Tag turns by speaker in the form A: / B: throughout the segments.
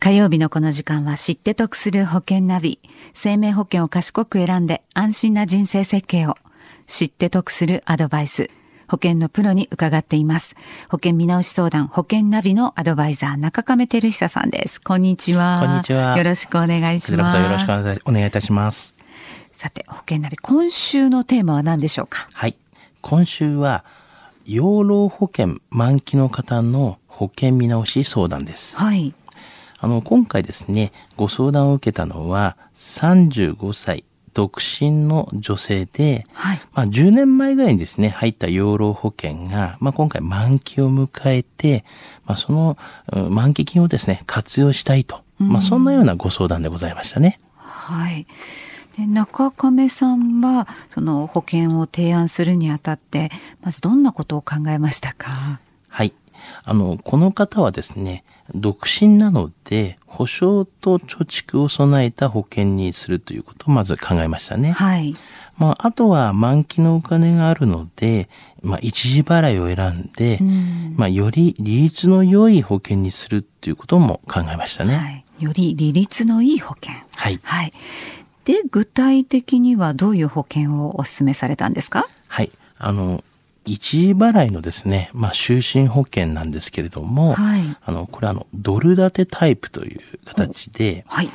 A: 火曜日のこの時間は知って得する保険ナビ。生命保険を賢く選んで安心な人生設計を。知って得するアドバイス。保険のプロに伺っています。保険見直し相談、保険ナビのアドバイザー、中亀照久さんです。こんにちは。
B: こんにちは
A: よろしくお願いします。
B: よろしくお願いいたします。
A: さて、保険ナビ、今週のテーマは何でしょうか？
B: はい。今週は、養老保険満期の方の保険見直し相談です。
A: はい。
B: あの、今回ですね、ご相談を受けたのは、35歳、独身の女性で、
A: はい。
B: まあ、10年前ぐらいにですね、入った養老保険が、まあ、今回満期を迎えて、まあ、その、うん満期金をですね、活用したいと。まあ、そんなようなご相談でございましたね。
A: はい。で中亀さんは、その保険を提案するにあたって、まずどんなことを考えましたか？
B: はい。あの、この方はですね、独身なので、保証と貯蓄を備えた保険にするということをまず考えましたね。
A: はい。
B: まあ、あとは満期のお金があるので、まあ、一時払いを選んで、
A: うん
B: まあ、より利率の良い保険にするっていうことも考えましたね。
A: はい。より利率のいい保険。
B: はい。
A: はい。で、具体的にはどういう保険をお勧めされたんですか？
B: はい。あの、一時払いのですね、まあ、就寝保険なんですけれども、
A: はい
B: あの、これはあの、ドル建てタイプという形で、
A: はい。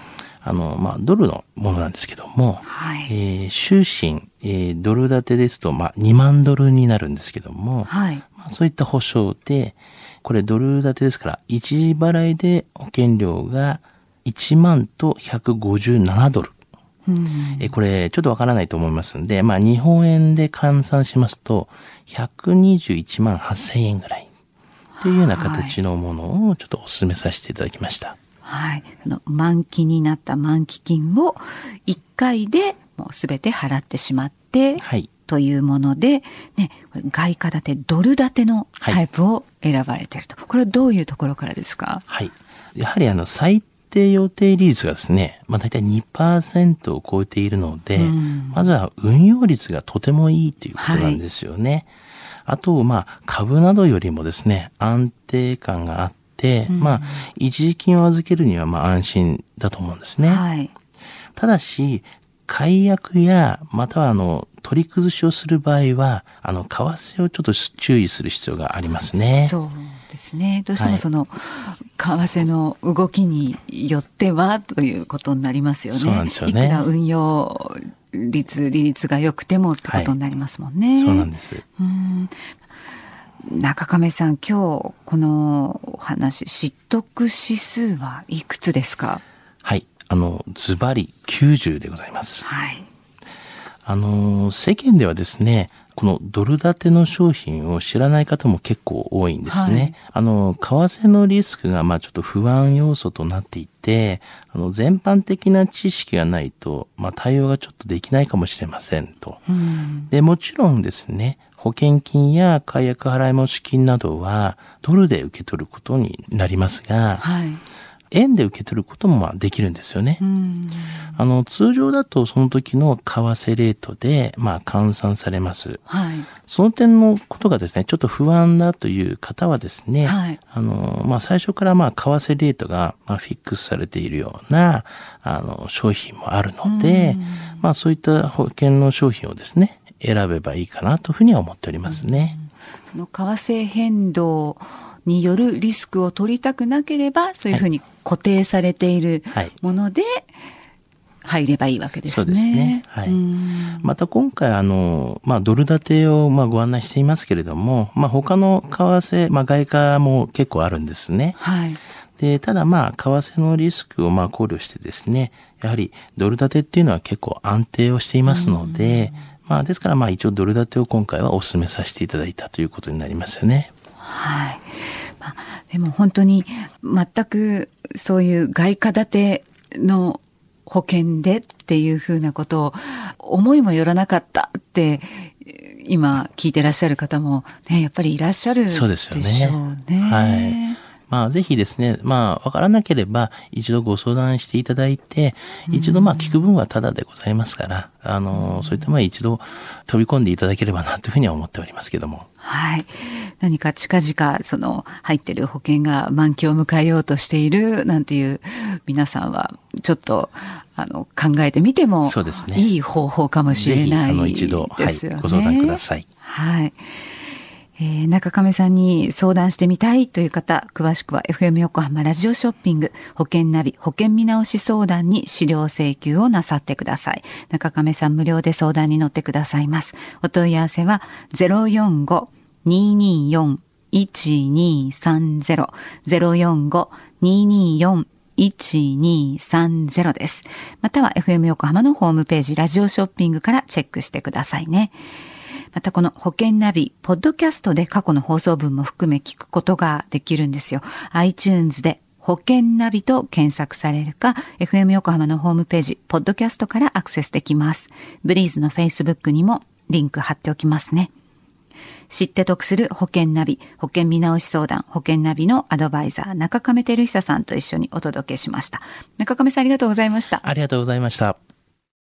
B: あの、まあ、ドルのものなんですけども、
A: はい。
B: えー終身、えードル建てですと、まあ、2万ドルになるんですけども、
A: はい。
B: まあ、そういった保証で、これドル建てですから、一時払いで保険料が1万と157ドル。
A: うん。
B: えーこれ、ちょっとわからないと思いますんで、まあ、日本円で換算しますと、121万8000円ぐらい。というような形のものをちょっとお勧めさせていただきました。
A: はい。その満期になった満期金を1回でもうすべて払ってしまって、
B: はい。
A: というもので、ね、これ外貨建て、ドル建てのタイプを選ばれていると。これはどういうところからですか？
B: はい。やはりあの、最低予定利率がですね、まあ大体2%を超えているので、
A: うん
B: まずは運用率がとてもいいということなんですよね。あと、まあ、株などよりもですね、安定感があって、まあ、一時金を預けるにはまあ安心だと思うんですね。
A: はい。
B: ただし、解約や、またはあの、取り崩しをする場合は、あの、為替をちょっと注意する必要がありますね。
A: そうですね。どうして
B: はい
A: もその、為替の動きによってはということになりますよね。
B: そうなんですよね
A: いくら運用率、利率が良くてもってことになりますもんね。
B: そうなんです。
A: うん中亀さん、今日このお話、知得指数はいくつですか？
B: はい。あの、ズバリ90でございます。
A: はい。
B: あの、世間ではですね、このドル建ての商品を知らない方も結構多いんですね。
A: はい
B: あの、為替のリスクがまあちょっと不安要素となっていて、あの、全般的な知識がないと、まあ対応がちょっとできないかもしれませんと。
A: うん。
B: で、もちろんですね、保険金や解約払い戻し金などはドルで受け取ることになりますが、
A: はい。
B: 円で受け取ることもまあできるんですよね。
A: うん。
B: あの、通常だとその時の為替レートで、まあ、換算されます。
A: はい。
B: その点のことがですね、ちょっと不安だという方はですね、
A: はい
B: あの、まあ、最初からまあ、為替レートが、まあ、フィックスされているような、あの、商品もあるので、まあ、そういった保険の商品をですね、選べばいいかなというふうには思っておりますね。
A: その為替変動によるリスクを取りたくなければ、そういうふうに固定されている
B: はい
A: もので入ればいいわけですね。
B: そうですねはい
A: うん
B: また今回あの、まあ、ドル建てをまあご案内していますけれども、まあ、他の為替、まあ、外貨も結構あるんですね。
A: はい。
B: で、ただまあ、為替のリスクをまあ考慮してですね、やはりドル建てっていうのは結構安定をしていますので、まあ、ですからまあ一応ドル建てを今回はお勧めさせていただいたということになりますよね。
A: はい。でも本当に全くそういう外貨建ての保険でっていうふうなことを思いもよらなかったって今聞いてらっしゃる方もね、やっぱりいらっしゃるでしょ
B: そうですよね
A: うね。
B: はいまあ、ぜひですね、まあ、わからなければ、一度ご相談していただいて、一度、まあ、聞く分はタダでございますから、あの、そういったまあ、一度飛び込んでいただければな、というふうには思っておりますけども。
A: はい。何か近々、その、入ってる保険が満期を迎えようとしている、なんていう皆さんは、ちょっっと、あの、考えてみても、そうですね。いい方法かもしれない、ね、あの、一度、はい、
B: ご相談ください。
A: はい。えー、中亀さんに相談してみたいという方、詳しくは FM 横浜ラジオショッピング保険ナビ保険見直し相談に資料請求をなさってください。中亀さん無料で相談に乗ってくださいます。お問い合わせは045-224-1230 045-224 1230です。または FM 横浜のホームページラジオショッピングからチェックしてくださいね。またこの保険ナビ、ポッドキャストで過去の放送分も含め聞くことができるんですよ。iTunes で保険ナビと検索されるか、FM 横浜のホームページ、ポッドキャストからアクセスできます。ブリーズの Facebook にもリンク貼っておきますね。知って得する保険ナビ、保険見直し相談、保険ナビのアドバイザー、中亀照久さんと一緒にお届けしました。中亀さんありがとうございました。
B: ありがとうございました。